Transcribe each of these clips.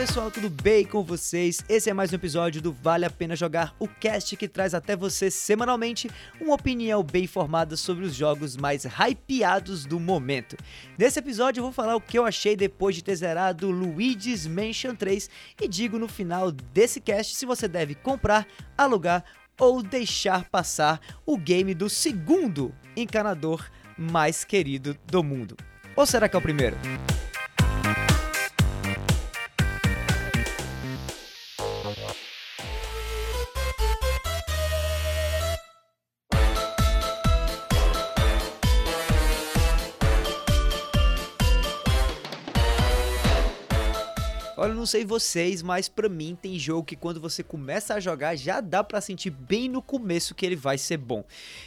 Pessoal, tudo bem com vocês? Esse é mais um episódio do Vale a Pena Jogar, o cast que traz até você semanalmente uma opinião bem formada sobre os jogos mais hypeados do momento. Nesse episódio eu vou falar o que eu achei depois de ter zerado Luigi's Mansion 3 e digo no final desse cast se você deve comprar, alugar ou deixar passar o game do segundo encanador mais querido do mundo. Ou será que é o primeiro? Não sei vocês, mas pra mim tem jogo que quando você começa a jogar já dá pra sentir bem no começo que ele vai ser bom.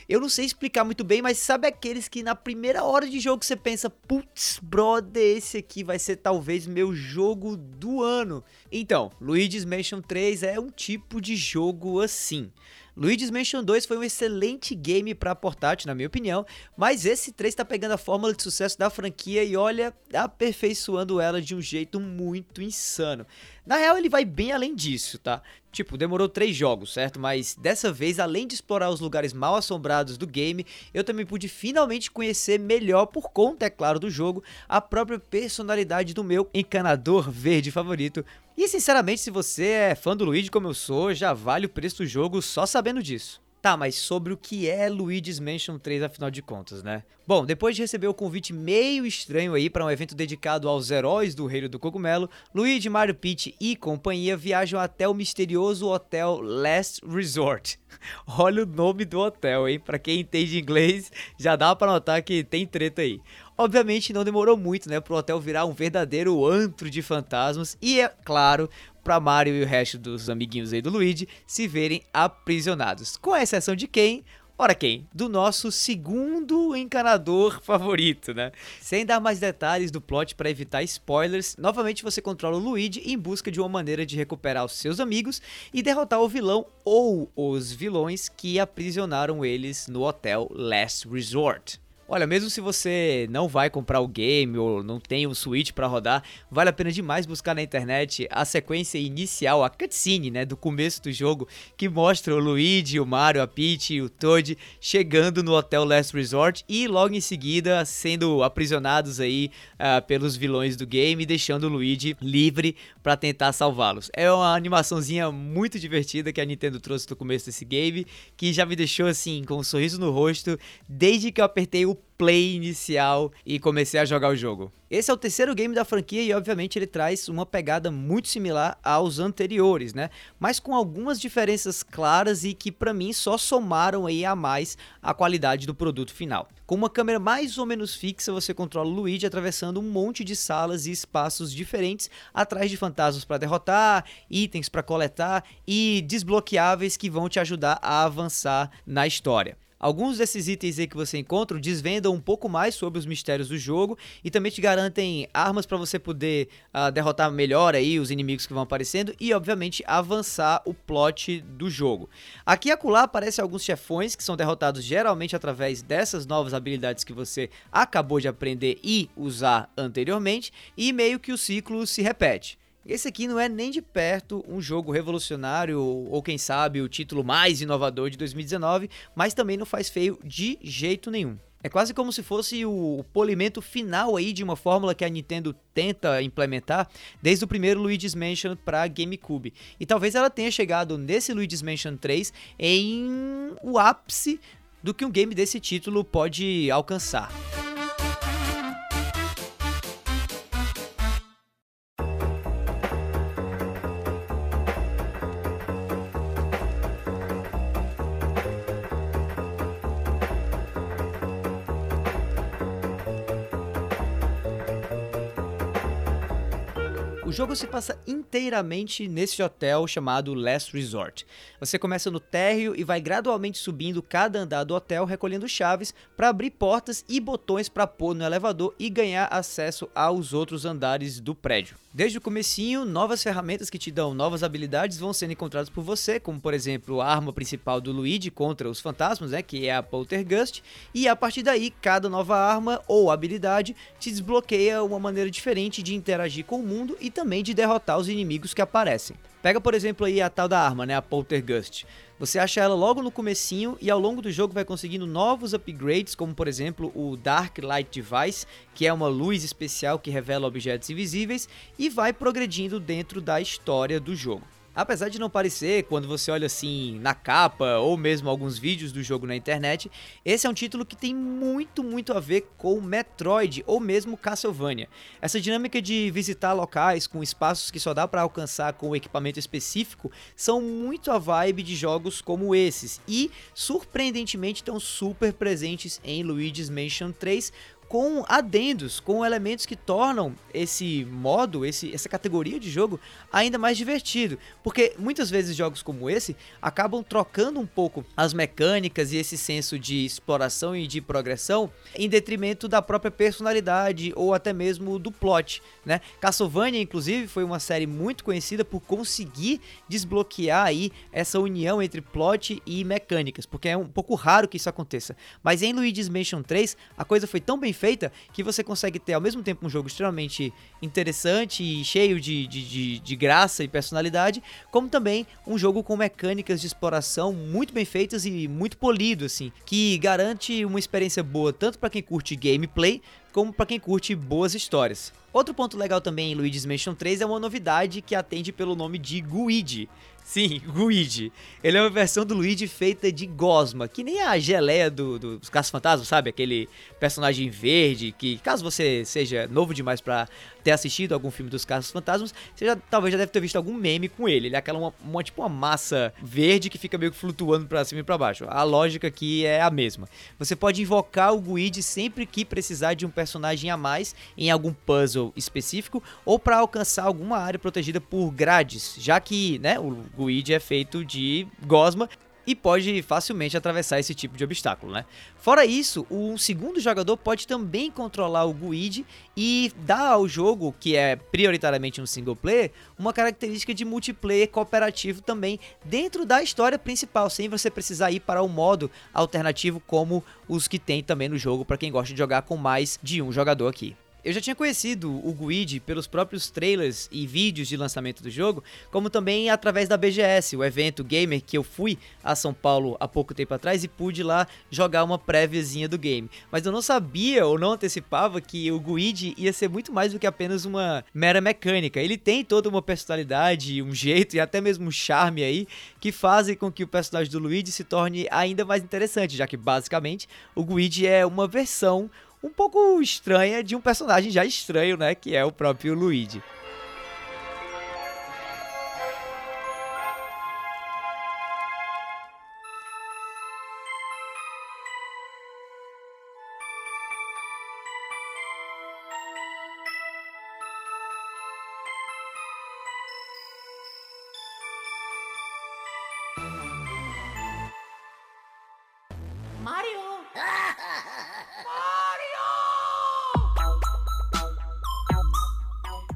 Eu não sei explicar muito bem, mas sabe aqueles que na primeira hora de jogo você pensa, putz, brother, esse aqui vai ser talvez meu jogo do ano. Então, Luigi's Mansion 3 é um tipo de jogo assim. Luigi's Mansion 2 foi um excelente game para portátil, na minha opinião, mas esse 3 está pegando a fórmula de sucesso da franquia e olha, aperfeiçoando ela de um jeito muito insano. Na real, ele vai bem além disso, tá? Tipo, demorou três jogos, certo? Mas dessa vez, além de explorar os lugares mal assombrados do game, eu também pude finalmente conhecer melhor, por conta, é claro, do jogo, a própria personalidade do meu encanador verde favorito. E sinceramente, se você é fã do Luigi como eu sou, já vale o preço do jogo só sabendo disso. Tá, mas sobre o que é Luigi's Mansion 3 afinal de contas, né? Bom, depois de receber o convite meio estranho aí para um evento dedicado aos heróis do Reino do Cogumelo, Luigi, Mario Peach e companhia viajam até o misterioso hotel Last Resort. Olha o nome do hotel, hein? Para quem entende inglês, já dá para notar que tem treta aí. Obviamente não demorou muito, né, pro hotel virar um verdadeiro antro de fantasmas e é claro, para Mario e o resto dos amiguinhos aí do Luigi se verem aprisionados. Com exceção de quem? Ora quem? Do nosso segundo encanador favorito, né? Sem dar mais detalhes do plot para evitar spoilers, novamente você controla o Luigi em busca de uma maneira de recuperar os seus amigos e derrotar o vilão ou os vilões que aprisionaram eles no hotel Last Resort. Olha, mesmo se você não vai comprar o game ou não tem um Switch para rodar, vale a pena demais buscar na internet a sequência inicial, a cutscene, né, do começo do jogo, que mostra o Luigi, o Mario, a Peach e o Toad chegando no Hotel Last Resort e logo em seguida sendo aprisionados aí uh, pelos vilões do game, deixando o Luigi livre para tentar salvá-los. É uma animaçãozinha muito divertida que a Nintendo trouxe no começo desse game, que já me deixou assim com um sorriso no rosto desde que eu apertei o play inicial e comecei a jogar o jogo. Esse é o terceiro game da franquia e obviamente ele traz uma pegada muito similar aos anteriores, né? Mas com algumas diferenças claras e que para mim só somaram aí a mais a qualidade do produto final. Com uma câmera mais ou menos fixa, você controla o Luigi atravessando um monte de salas e espaços diferentes atrás de fantasmas para derrotar, itens para coletar e desbloqueáveis que vão te ajudar a avançar na história. Alguns desses itens aí que você encontra desvendam um pouco mais sobre os mistérios do jogo e também te garantem armas para você poder uh, derrotar melhor aí os inimigos que vão aparecendo e, obviamente, avançar o plot do jogo. Aqui e acolá aparecem alguns chefões que são derrotados geralmente através dessas novas habilidades que você acabou de aprender e usar anteriormente e meio que o ciclo se repete. Esse aqui não é nem de perto um jogo revolucionário ou quem sabe o título mais inovador de 2019, mas também não faz feio de jeito nenhum. É quase como se fosse o polimento final aí de uma fórmula que a Nintendo tenta implementar desde o primeiro Luigi's Mansion para GameCube. E talvez ela tenha chegado nesse Luigi's Mansion 3 em o ápice do que um game desse título pode alcançar. Jogo se passa inteiramente nesse hotel chamado Last Resort. Você começa no térreo e vai gradualmente subindo cada andar do hotel, recolhendo chaves para abrir portas e botões para pôr no elevador e ganhar acesso aos outros andares do prédio. Desde o comecinho, novas ferramentas que te dão novas habilidades vão sendo encontradas por você, como por exemplo a arma principal do Luigi contra os fantasmas, né, que é a Poltergust, e a partir daí cada nova arma ou habilidade te desbloqueia uma maneira diferente de interagir com o mundo e também de derrotar os inimigos que aparecem. Pega por exemplo aí a tal da arma, né, a Poltergust. Você acha ela logo no comecinho e ao longo do jogo vai conseguindo novos upgrades, como por exemplo o Dark Light Device, que é uma luz especial que revela objetos invisíveis, e vai progredindo dentro da história do jogo. Apesar de não parecer, quando você olha assim na capa ou mesmo alguns vídeos do jogo na internet, esse é um título que tem muito, muito a ver com Metroid ou mesmo Castlevania. Essa dinâmica de visitar locais com espaços que só dá para alcançar com equipamento específico são muito a vibe de jogos como esses e surpreendentemente estão super presentes em Luigi's Mansion 3, com adendos, com elementos que tornam esse modo, esse, essa categoria de jogo ainda mais divertido. Porque muitas vezes jogos como esse acabam trocando um pouco as mecânicas e esse senso de exploração e de progressão em detrimento da própria personalidade ou até mesmo do plot. Né? Castlevania, inclusive, foi uma série muito conhecida por conseguir desbloquear aí essa união entre plot e mecânicas, porque é um pouco raro que isso aconteça. Mas em Luigi's Mansion 3, a coisa foi tão bem feita que você consegue ter ao mesmo tempo um jogo extremamente interessante e cheio de, de, de, de graça e personalidade, como também um jogo com mecânicas de exploração muito bem feitas e muito polido, assim, que garante uma experiência boa tanto para quem curte gameplay como para quem curte boas histórias. Outro ponto legal também em Luigi's Mansion 3 é uma novidade que atende pelo nome de Guigi. Sim, Luigi. Ele é uma versão do Luigi feita de gosma, que nem a geleia do, do, dos Casos Fantasmas, sabe? Aquele personagem verde que, caso você seja novo demais para ter assistido algum filme dos Casos Fantasmas, você já, talvez já deve ter visto algum meme com ele. Ele é aquela uma, uma, tipo uma massa verde que fica meio que flutuando para cima e para baixo. A lógica aqui é a mesma. Você pode invocar o Luigi sempre que precisar de um personagem a mais em algum puzzle específico ou para alcançar alguma área protegida por grades, já que, né, o Guide é feito de gosma e pode facilmente atravessar esse tipo de obstáculo, né? Fora isso, um segundo jogador pode também controlar o Guide e dar ao jogo, que é prioritariamente um single player, uma característica de multiplayer cooperativo também dentro da história principal, sem você precisar ir para um modo alternativo como os que tem também no jogo para quem gosta de jogar com mais de um jogador aqui. Eu já tinha conhecido o Guide pelos próprios trailers e vídeos de lançamento do jogo, como também através da BGS, o evento gamer que eu fui a São Paulo há pouco tempo atrás e pude lá jogar uma préviazinha do game. Mas eu não sabia ou não antecipava que o Guide ia ser muito mais do que apenas uma mera mecânica. Ele tem toda uma personalidade, um jeito e até mesmo um charme aí que fazem com que o personagem do Luigi se torne ainda mais interessante, já que basicamente o Guide é uma versão um pouco estranha de um personagem já estranho, né? Que é o próprio Luigi.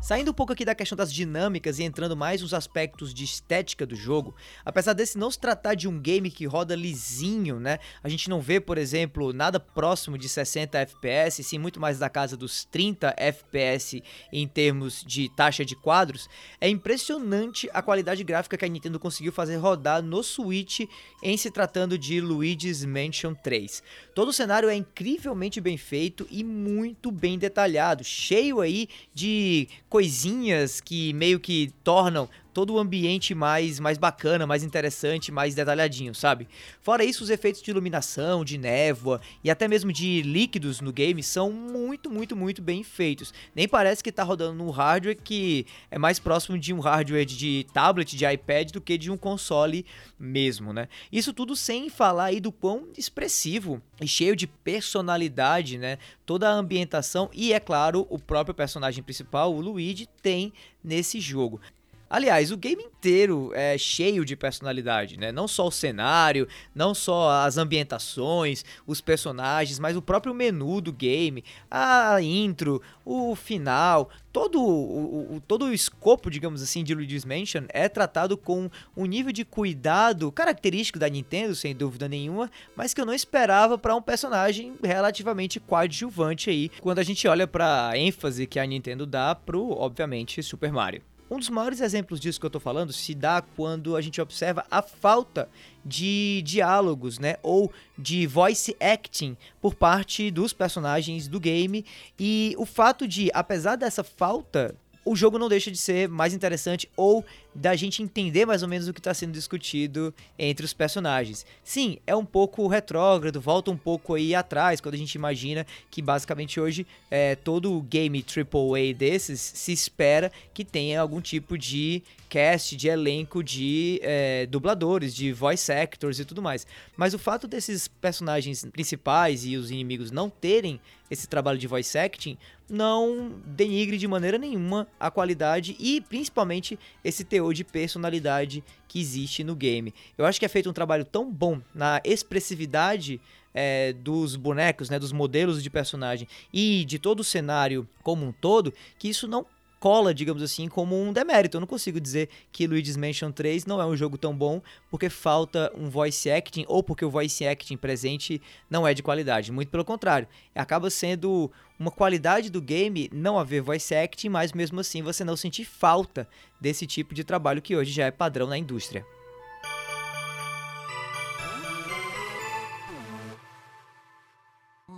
Saindo um pouco aqui da questão das dinâmicas e entrando mais nos aspectos de estética do jogo, apesar desse não se tratar de um game que roda lisinho, né? A gente não vê, por exemplo, nada próximo de 60 FPS, sim muito mais da casa dos 30 FPS em termos de taxa de quadros. É impressionante a qualidade gráfica que a Nintendo conseguiu fazer rodar no Switch em se tratando de Luigi's Mansion 3. Todo o cenário é incrivelmente bem feito e muito bem detalhado, cheio aí de coisinhas que meio que tornam todo o ambiente mais, mais bacana, mais interessante, mais detalhadinho, sabe? Fora isso, os efeitos de iluminação, de névoa e até mesmo de líquidos no game são muito, muito, muito bem feitos. Nem parece que tá rodando num hardware que é mais próximo de um hardware de tablet, de iPad, do que de um console mesmo, né? Isso tudo sem falar aí do quão expressivo e cheio de personalidade, né? Toda a ambientação e, é claro, o próprio personagem principal, o Luigi, tem nesse jogo. Aliás, o game inteiro é cheio de personalidade, né? Não só o cenário, não só as ambientações, os personagens, mas o próprio menu do game, a intro, o final, todo o, o, todo o escopo, digamos assim, de Luigi's Mansion é tratado com um nível de cuidado característico da Nintendo, sem dúvida nenhuma, mas que eu não esperava para um personagem relativamente coadjuvante aí, quando a gente olha para a ênfase que a Nintendo dá pro, obviamente, Super Mario. Um dos maiores exemplos disso que eu estou falando se dá quando a gente observa a falta de diálogos, né, ou de voice acting por parte dos personagens do game. E o fato de, apesar dessa falta o jogo não deixa de ser mais interessante ou da gente entender mais ou menos o que está sendo discutido entre os personagens. Sim, é um pouco retrógrado, volta um pouco aí atrás, quando a gente imagina que basicamente hoje é, todo game AAA desses se espera que tenha algum tipo de cast, de elenco de é, dubladores, de voice actors e tudo mais. Mas o fato desses personagens principais e os inimigos não terem esse trabalho de voice acting não denigre de maneira nenhuma a qualidade e principalmente esse teor de personalidade que existe no game. Eu acho que é feito um trabalho tão bom na expressividade é, dos bonecos, né, dos modelos de personagem e de todo o cenário como um todo, que isso não cola, digamos assim, como um demérito. Eu não consigo dizer que Luigi's Mansion 3 não é um jogo tão bom porque falta um voice acting ou porque o voice acting presente não é de qualidade. Muito pelo contrário, acaba sendo uma qualidade do game não haver voice acting, mas mesmo assim você não sentir falta desse tipo de trabalho que hoje já é padrão na indústria.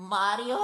Mario?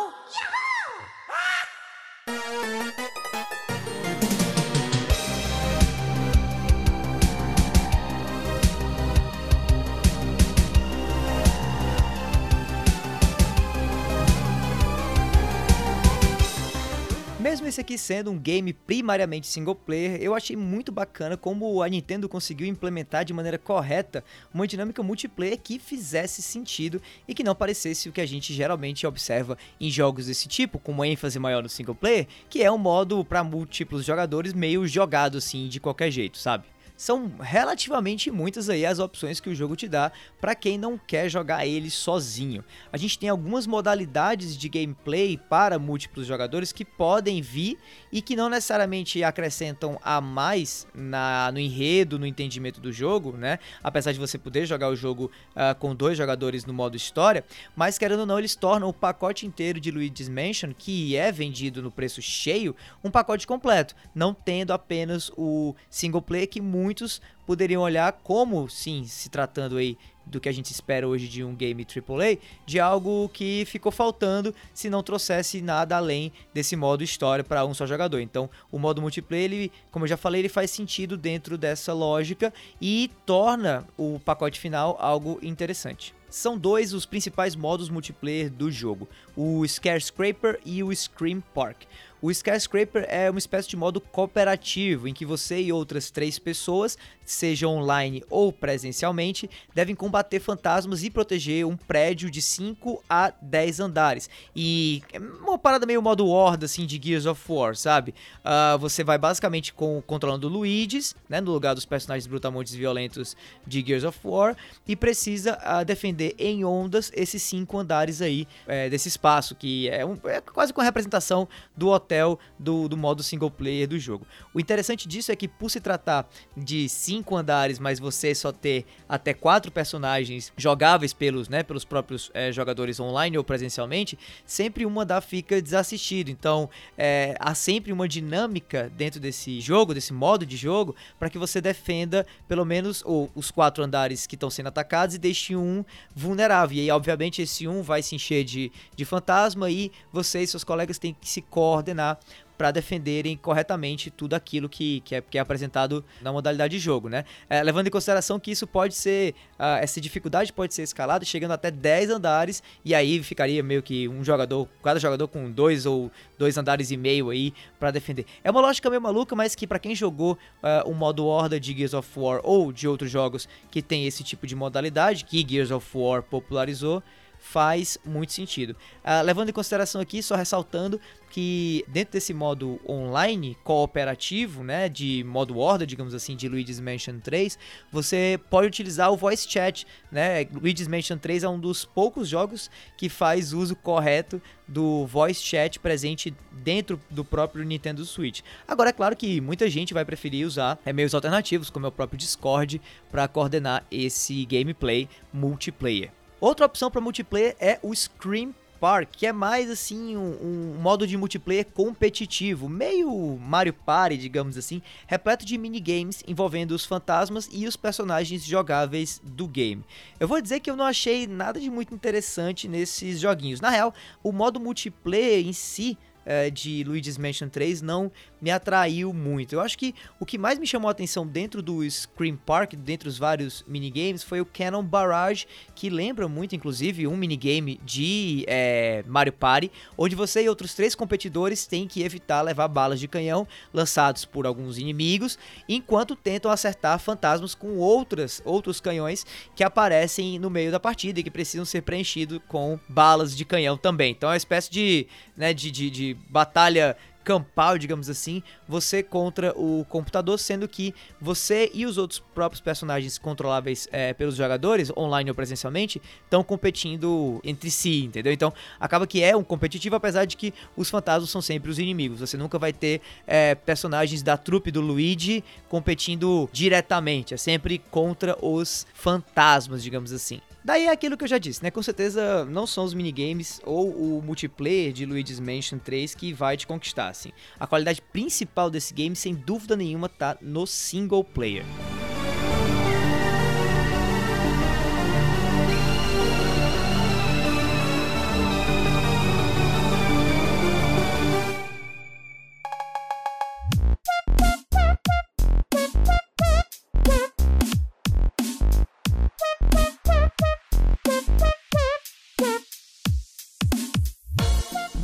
Mesmo esse aqui sendo um game primariamente single player, eu achei muito bacana como a Nintendo conseguiu implementar de maneira correta uma dinâmica multiplayer que fizesse sentido e que não parecesse o que a gente geralmente observa em jogos desse tipo, com uma ênfase maior no single player, que é um modo para múltiplos jogadores meio jogado assim de qualquer jeito, sabe? São relativamente muitas aí as opções que o jogo te dá para quem não quer jogar ele sozinho. A gente tem algumas modalidades de gameplay para múltiplos jogadores que podem vir e que não necessariamente acrescentam a mais na, no enredo, no entendimento do jogo, né? Apesar de você poder jogar o jogo uh, com dois jogadores no modo história, mas querendo ou não, eles tornam o pacote inteiro de Luigi's Mansion, que é vendido no preço cheio, um pacote completo, não tendo apenas o single player que muitos poderiam olhar como, sim, se tratando aí do que a gente espera hoje de um game AAA, de algo que ficou faltando se não trouxesse nada além desse modo história para um só jogador. Então, o modo multiplayer, ele, como eu já falei, ele faz sentido dentro dessa lógica e torna o pacote final algo interessante. São dois os principais modos multiplayer do jogo, o Scarecraper e o Scream Park. O Skyscraper é uma espécie de modo cooperativo em que você e outras três pessoas, seja online ou presencialmente, devem combater fantasmas e proteger um prédio de 5 a 10 andares. E é uma parada meio modo Horda, assim, de Gears of War, sabe? Uh, você vai basicamente com, controlando Luigi's, né, no lugar dos personagens brutamontes violentos de Gears of War, e precisa uh, defender em ondas esses cinco andares aí é, desse espaço, que é, um, é quase com a representação do hotel papel do, do modo single player do jogo. O interessante disso é que, por se tratar de cinco andares, mas você só ter até quatro personagens jogáveis pelos, né, pelos próprios é, jogadores online ou presencialmente, sempre um andar fica desassistido. Então, é, há sempre uma dinâmica dentro desse jogo, desse modo de jogo, para que você defenda pelo menos ou, os quatro andares que estão sendo atacados e deixe um vulnerável. E aí, obviamente, esse um vai se encher de, de fantasma e você e seus colegas têm que se coordenar coordenar para defenderem corretamente tudo aquilo que, que, é, que é apresentado na modalidade de jogo, né? É, levando em consideração que isso pode ser, uh, essa dificuldade pode ser escalada chegando até 10 andares, e aí ficaria meio que um jogador, cada jogador com dois ou dois andares e meio aí para defender. É uma lógica meio maluca, mas que para quem jogou uh, o modo Horda de Gears of War ou de outros jogos que tem esse tipo de modalidade, que Gears of War popularizou, faz muito sentido. Uh, levando em consideração aqui, só ressaltando que dentro desse modo online cooperativo, né, de modo horda, digamos assim, de Luigi's Mansion 3, você pode utilizar o voice chat, né? Luigi's Mansion 3 é um dos poucos jogos que faz uso correto do voice chat presente dentro do próprio Nintendo Switch. Agora é claro que muita gente vai preferir usar meios alternativos, como é o próprio Discord, para coordenar esse gameplay multiplayer. Outra opção para multiplayer é o Scream Park, que é mais assim um, um, modo de multiplayer competitivo, meio Mario Party, digamos assim, repleto de minigames envolvendo os fantasmas e os personagens jogáveis do game. Eu vou dizer que eu não achei nada de muito interessante nesses joguinhos. Na real, o modo multiplayer em si é, de Luigi's Mansion 3 não me atraiu muito. Eu acho que o que mais me chamou a atenção dentro do Scream Park, dentro dos vários minigames, foi o Cannon Barrage, que lembra muito, inclusive, um minigame de é, Mario Party, onde você e outros três competidores têm que evitar levar balas de canhão lançados por alguns inimigos, enquanto tentam acertar fantasmas com outras, outros canhões que aparecem no meio da partida e que precisam ser preenchidos com balas de canhão também. Então é uma espécie de, né, de, de, de batalha campal, digamos assim, você contra o computador, sendo que você e os outros próprios personagens controláveis é, pelos jogadores, online ou presencialmente, estão competindo entre si, entendeu? Então acaba que é um competitivo, apesar de que os fantasmas são sempre os inimigos. Você nunca vai ter é, personagens da trupe do Luigi competindo diretamente, é sempre contra os fantasmas, digamos assim. Daí é aquilo que eu já disse, né? Com certeza não são os minigames ou o multiplayer de Luigi's Mansion 3 que vai te conquistar, assim. A qualidade principal desse game, sem dúvida nenhuma, tá no single player.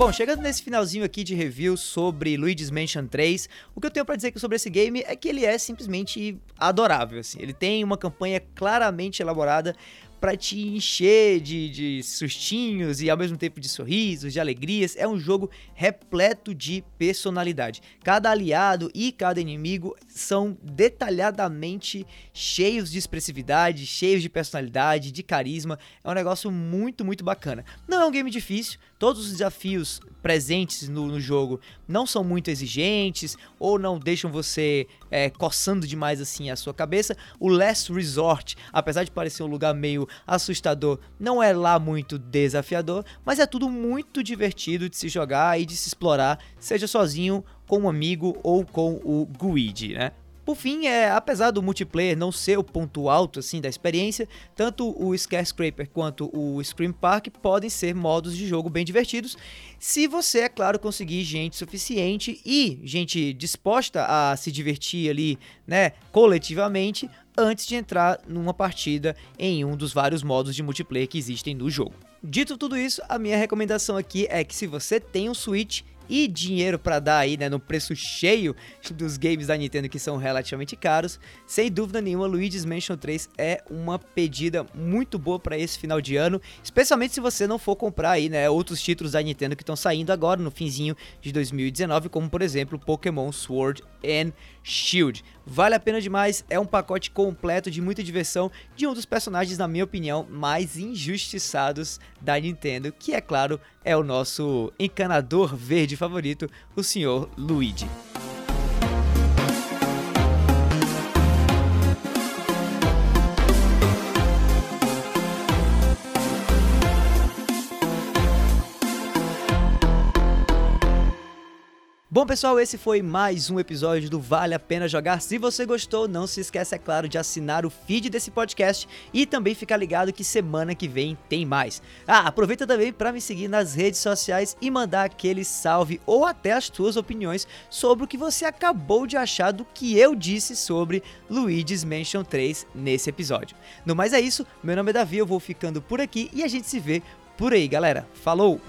Bom, chegando nesse finalzinho aqui de review sobre Luigi's Mansion 3, o que eu tenho para dizer sobre esse game é que ele é simplesmente adorável, assim. Ele tem uma campanha claramente elaborada para te encher de, de sustinhos e ao mesmo tempo de sorrisos, de alegrias. É um jogo repleto de personalidade. Cada aliado e cada inimigo são detalhadamente cheios de expressividade, cheios de personalidade, de carisma. É um negócio muito, muito bacana. Não é um game difícil, todos os desafios presentes no, no jogo não são muito exigentes ou não deixam você é, coçando demais assim a sua cabeça. O Last Resort, apesar de parecer um lugar meio assustador, não é lá muito desafiador, mas é tudo muito divertido de se jogar e de se explorar, seja sozinho, com um amigo ou com o Guide, né? Por fim, é, apesar do multiplayer não ser o ponto alto assim da experiência, tanto o Skyscraper quanto o Scream Park podem ser modos de jogo bem divertidos, se você, é claro, conseguir gente suficiente e gente disposta a se divertir ali, né, coletivamente, antes de entrar numa partida em um dos vários modos de multiplayer que existem no jogo. Dito tudo isso, a minha recomendação aqui é que se você tem um Switch e dinheiro para dar aí, né, no preço cheio dos games da Nintendo que são relativamente caros, sem dúvida nenhuma, Luigi's Mansion 3 é uma pedida muito boa para esse final de ano, especialmente se você não for comprar aí, né, outros títulos da Nintendo que estão saindo agora no finzinho de 2019, como por exemplo, Pokémon Sword and Shield. Vale a pena demais, é um pacote completo de muita diversão de um dos personagens, na minha opinião, mais injustiçados da Nintendo, que é claro, é o nosso encanador verde favorito, o Sr. Luigi. Bom, pessoal, esse foi mais um episódio do Vale a Pena Jogar. Se você gostou, não se esqueça, é claro, de assinar o feed desse podcast e também ficar ligado que semana que vem tem mais. Ah, aproveita também para me seguir nas redes sociais e mandar aquele salve ou até as suas opiniões sobre o que você acabou de achar do que eu disse sobre Luigi's Mansion 3 nesse episódio. No mais é isso, meu nome é Davi, eu vou ficando por aqui e a gente se vê por aí, galera. Falou!